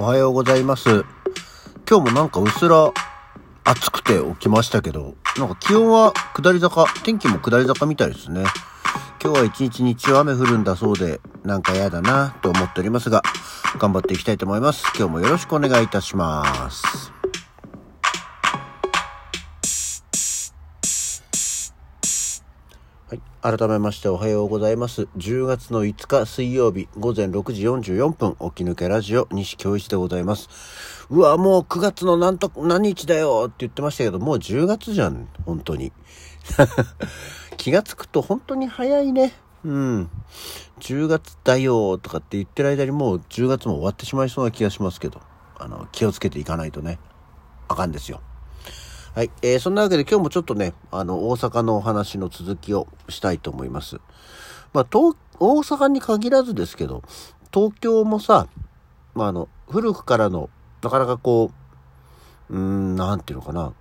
おはようございます。今日もなんかうっすら暑くて起きましたけど、なんか気温は下り坂、天気も下り坂みたいですね。今日は一日日中雨降るんだそうで、なんか嫌だなと思っておりますが、頑張っていきたいと思います。今日もよろしくお願いいたします。はい。改めましておはようございます。10月の5日水曜日午前6時44分、起き抜けラジオ西京一でございます。うわ、もう9月のなんと、何日だよって言ってましたけど、もう10月じゃん。本当に。気がつくと本当に早いね。うん。10月だよとかって言ってる間にもう10月も終わってしまいそうな気がしますけど、あの、気をつけていかないとね、あかんですよ。はい。えー、そんなわけで今日もちょっとね、あの、大阪のお話の続きをしたいと思います。まあ、東、大阪に限らずですけど、東京もさ、まあ、あの、古くからの、なかなかこう、うん、なんていうのかな、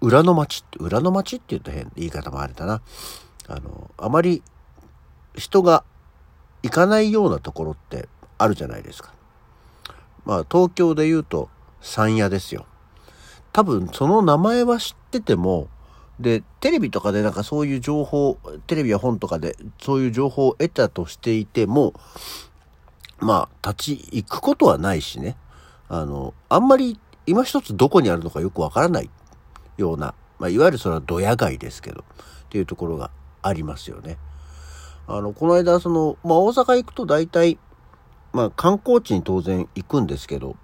裏の町って、裏の町って言うと変、言い方もあれだな。あの、あまり人が行かないようなところってあるじゃないですか。まあ、東京で言うと、山谷ですよ。多分その名前は知ってても、で、テレビとかでなんかそういう情報、テレビや本とかでそういう情報を得たとしていても、まあ、立ち行くことはないしね。あの、あんまり今一つどこにあるのかよくわからないような、まあ、いわゆるそれはドヤ街ですけど、っていうところがありますよね。あの、この間、その、まあ、大阪行くと大体、まあ、観光地に当然行くんですけど、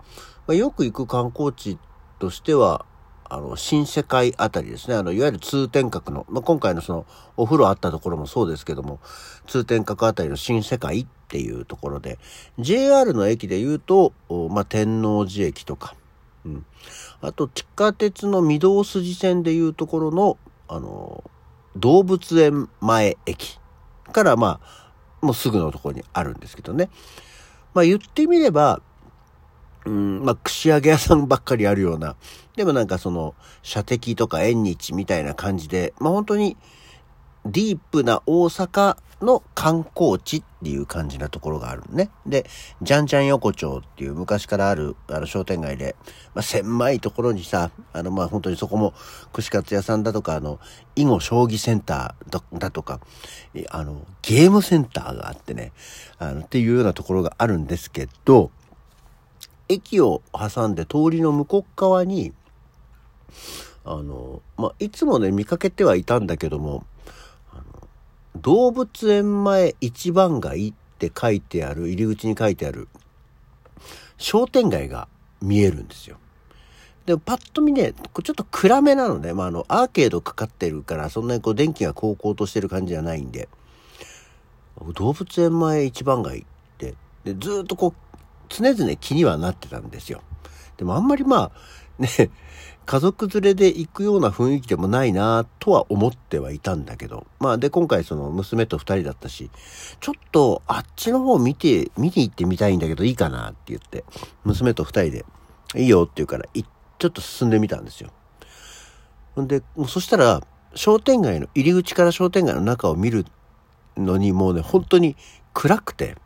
まあ、よく行く観光地としては、あの、新世界あたりですね。あの、いわゆる通天閣の、まあ、今回のその、お風呂あったところもそうですけども、通天閣あたりの新世界っていうところで、JR の駅で言うと、まあ、天王寺駅とか、うん。あと、地下鉄の御堂筋線でいうところの、あの、動物園前駅から、まあ、もうすぐのところにあるんですけどね。まあ、言ってみれば、うん、まあ、串揚げ屋さんばっかりあるような、でもなんかその、射的とか縁日みたいな感じで、まあ本当に、ディープな大阪の観光地っていう感じなところがあるね。で、じゃんじゃん横丁っていう昔からあるあの商店街で、まあ狭いところにさ、あのまあ本当にそこも串カツ屋さんだとか、あの、囲碁将棋センターだとか、あの、ゲームセンターがあってね、あの、っていうようなところがあるんですけど、駅を挟んで通りの向こう側に、あの、まあ、いつもね、見かけてはいたんだけども、動物園前一番街って書いてある、入り口に書いてある、商店街が見えるんですよ。でもパッと見ね、ちょっと暗めなのね。まあ、あの、アーケードかかってるから、そんなにこう電気が高々としてる感じじゃないんで、動物園前一番街って、で、ずっとこう、常々気にはなってたんですよ。でもあんまりまあ、ね、家族連れで行くような雰囲気でもないなとは思ってはいたんだけど。まあで、今回その娘と二人だったし、ちょっとあっちの方見て、見に行ってみたいんだけどいいかなって言って、娘と二人で、いいよって言うから、ちょっと進んでみたんですよ。んで、もうそしたら、商店街の、入り口から商店街の中を見るのにもうね、本当に暗くて、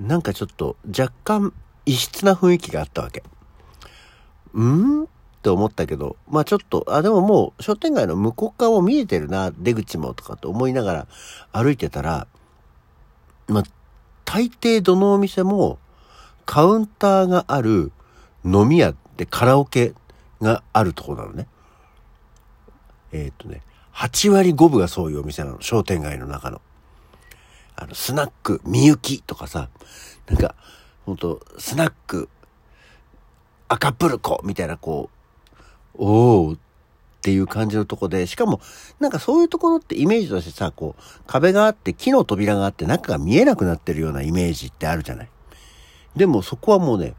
なんかちょっと若干異質な雰囲気があったわけ。うん？って思ったけど、まあちょっと、あ、でももう商店街の向こう側も見えてるな、出口もとかと思いながら歩いてたら、まあ大抵どのお店もカウンターがある飲み屋でカラオケがあるとこなのね。えーっ、とね、8割5分がそういうお店なの、商店街の中の。あの、スナック、みゆきとかさ、なんか、ほんと、スナック、赤プルコみたいな、こう、おーっていう感じのとこで、しかも、なんかそういうところってイメージとしてさ、こう、壁があって、木の扉があって、中が見えなくなってるようなイメージってあるじゃない。でもそこはもうね、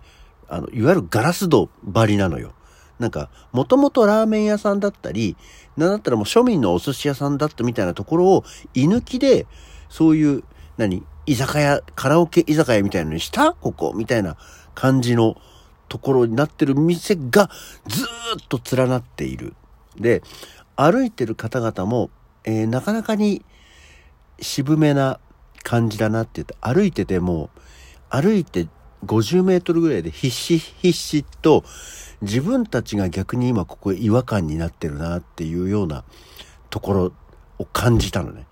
あの、いわゆるガラス戸張りなのよ。なんか、もともとラーメン屋さんだったり、なんだったらもう庶民のお寿司屋さんだったみたいなところを、居抜きで、そういう、何？居酒屋、カラオケ居酒屋みたいなのにした？ここ？みたいな感じのところになってる店がずっと連なっている。で、歩いてる方々も、えーなかなかに渋めな感じだなって言って、歩いてても、歩いて50メートルぐらいで必死必死と自分たちが逆に今ここ違和感になってるなっていうようなところを感じたのね。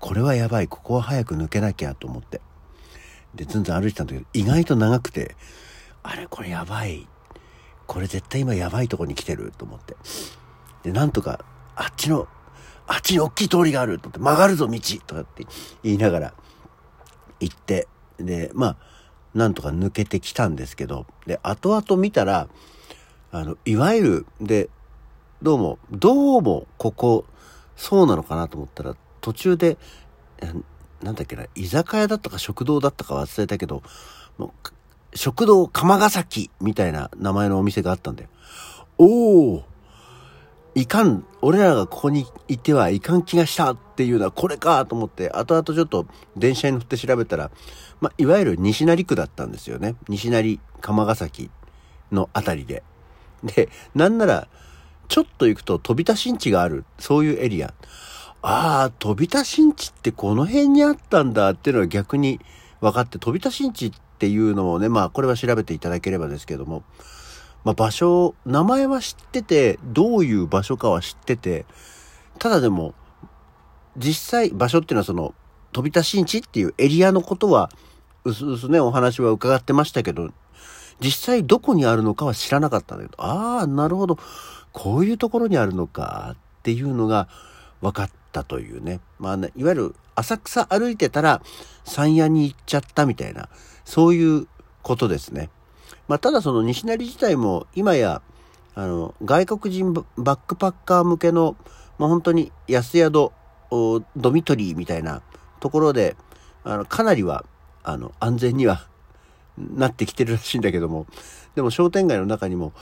これはやばい。ここは早く抜けなきゃと思って。で、ずんずん歩いてたんだけど、意外と長くて、あれこれやばい。これ絶対今やばいとこに来てると思って。で、なんとか、あっちの、あっちに大きい通りがあると思って、曲がるぞ道とかって言いながら行って、で、まあ、なんとか抜けてきたんですけど、で、後々見たら、あの、いわゆる、で、どうも、どうも、ここ、そうなのかなと思ったら、途中で、なんだっけな、居酒屋だったか食堂だったか忘れたけど、もう、食堂釜ヶ崎みたいな名前のお店があったんだよ。おおいかん、俺らがここにいてはいかん気がしたっていうのはこれかと思って、後々ちょっと電車に乗って調べたら、まあ、いわゆる西成区だったんですよね。西成釜ヶ崎のあたりで。で、なんなら、ちょっと行くと飛び田新地がある、そういうエリア。ああ、飛び田新地ってこの辺にあったんだっていうのは逆に分かって、飛び田新地っていうのもね、まあこれは調べていただければですけども、まあ場所、名前は知ってて、どういう場所かは知ってて、ただでも、実際場所っていうのはその、飛び田新地っていうエリアのことは、うすうすね、お話は伺ってましたけど、実際どこにあるのかは知らなかったんだけど、ああ、なるほど。こういうところにあるのかっていうのが分かってたというね。まあね、いわゆる浅草歩いてたら山谷に行っちゃったみたいな、そういうことですね。まあただその西成自体も今や、あの、外国人バックパッカー向けの、まあ本当に安宿、ドミトリーみたいなところで、あの、かなりは、あの、安全にはなってきてるらしいんだけども、でも商店街の中にも、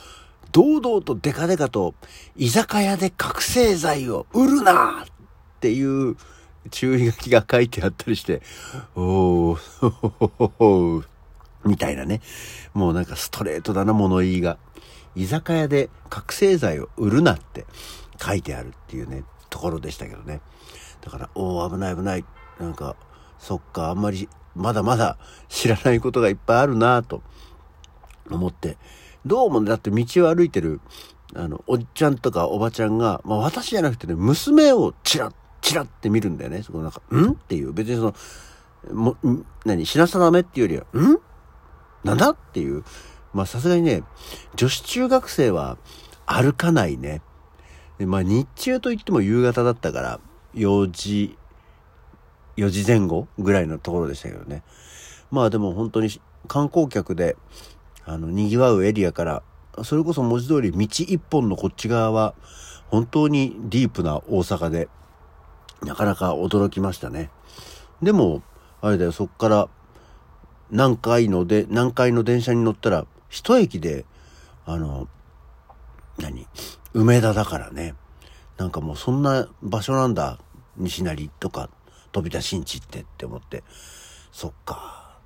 堂々とデカデカと、居酒屋で覚醒剤を売るなっていう注意書きが書いてあったりして、おー、みたいなね。もうなんかストレートだな、物言いが。居酒屋で覚醒剤を売るなって書いてあるっていうね、ところでしたけどね。だから、おー、危ない危ない。なんか、そっか、あんまりまだまだ知らないことがいっぱいあるなと思って、どうもね、だって道を歩いてる、あの、おっちゃんとかおばちゃんが、まあ私じゃなくてね、娘をチラッ、チラって見るんだよね。そこなんか、ん？っていう、別にその、も、何、死なさダメっていうよりは、ん？なんだっていう。まあさすがにね、女子中学生は歩かないね。でまあ日中といっても夕方だったから、4時4時前後ぐらいのところでしたけどね。まあでも本当に観光客で、あの、賑わうエリアから、それこそ文字通り道一本のこっち側は、本当にディープな大阪で、なかなか驚きましたね。でも、あれだよ、そっから、何回ので、何回の電車に乗ったら、一駅で、あの、何梅田だからね。なんかもうそんな場所なんだ。西成とか飛び出しんちってって思って、そっか。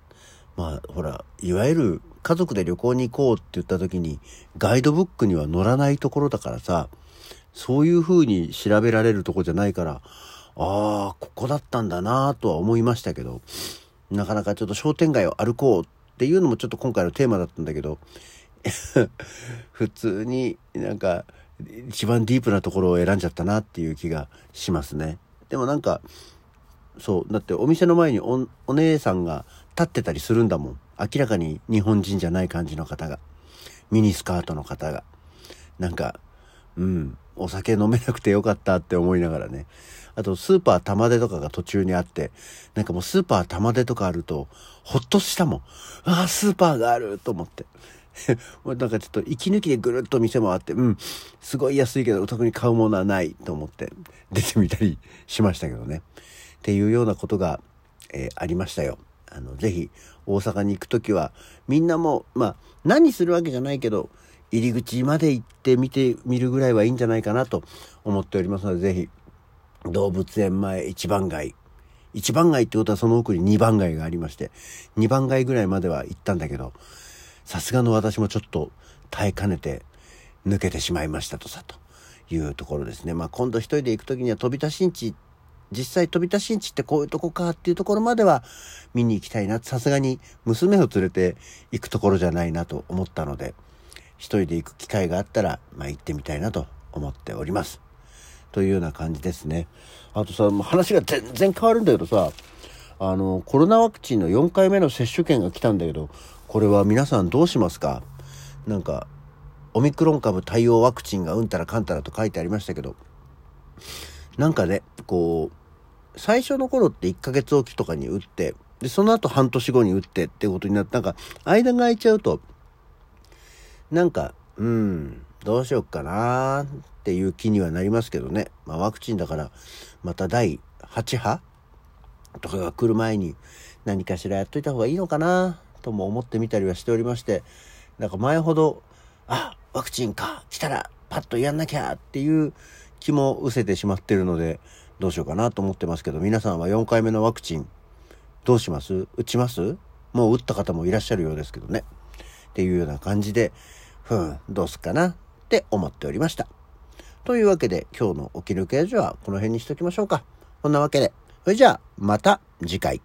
まあ、ほら、いわゆる家族で旅行に行こうって言った時に、ガイドブックには載らないところだからさ、そういう風に調べられるとこじゃないから、ああ、ここだったんだなとは思いましたけど、なかなかちょっと商店街を歩こうっていうのもちょっと今回のテーマだったんだけど、普通になんか一番ディープなところを選んじゃったなっていう気がしますね。でもなんか、そう。だってお店の前におお姉さんが立ってたりするんだもん。明らかに日本人じゃない感じの方が。ミニスカートの方が。なんか、うん、お酒飲めなくてよかったって思いながらね。あと、スーパー玉出とかが途中にあって、なんかもうスーパー玉出とかあると、ほっとしたもん。ああ、スーパーがあると思って。なんかちょっと息抜きでぐるっと店もあって、うん、すごい安いけど特に買うものはないと思って出てみたりしましたけどね。っていうようなことが、えー、ありましたよ。あの、ぜひ、大阪に行くときは、みんなも、まあ、何するわけじゃないけど、入り口まで行って見てみるぐらいはいいんじゃないかなと思っておりますので、ぜひ、動物園前一番街。一番街ってことはその奥に二番街がありまして、二番街ぐらいまでは行ったんだけど、さすがの私もちょっと耐えかねて抜けてしまいましたとさ、というところですね。まあ今度一人で行くときには飛び出しんち実際飛び出しんちってこういうとこかっていうところまでは見に行きたいな。さすがに娘を連れて行くところじゃないなと思ったので、一人で行く機会があったら、まあ行ってみたいなと思っております。というような感じですね。あとさ、もう話が全然変わるんだけどさ、あの、コロナワクチンの4回目の接種券が来たんだけど、これは皆さんどうしますか？なんか、オミクロン株対応ワクチンがうんたらかんたらと書いてありましたけど、なんかね、こう、最初の頃って1ヶ月おきとかに打って、で、その後半年後に打ってってことになって、なんか、間が空いちゃうと、なんか、うん、どうしよっかなっていう気にはなりますけどね。まあワクチンだから、また第8波とかが来る前に何かしらやっといた方がいいのかなとも思ってみたりはしておりまして、なんか前ほど、あ、ワクチンか、来たらパッとやんなきゃっていう気も失せてしまってるので、どうしようかなと思ってますけど、皆さんは4回目のワクチン、どうします？打ちます？もう打った方もいらっしゃるようですけどね。っていうような感じで、ふん、どうすっかなって思っておりました。というわけで、今日のおき抜けラジはこの辺にしときましょうか。こんなわけで、それじゃあ、また次回。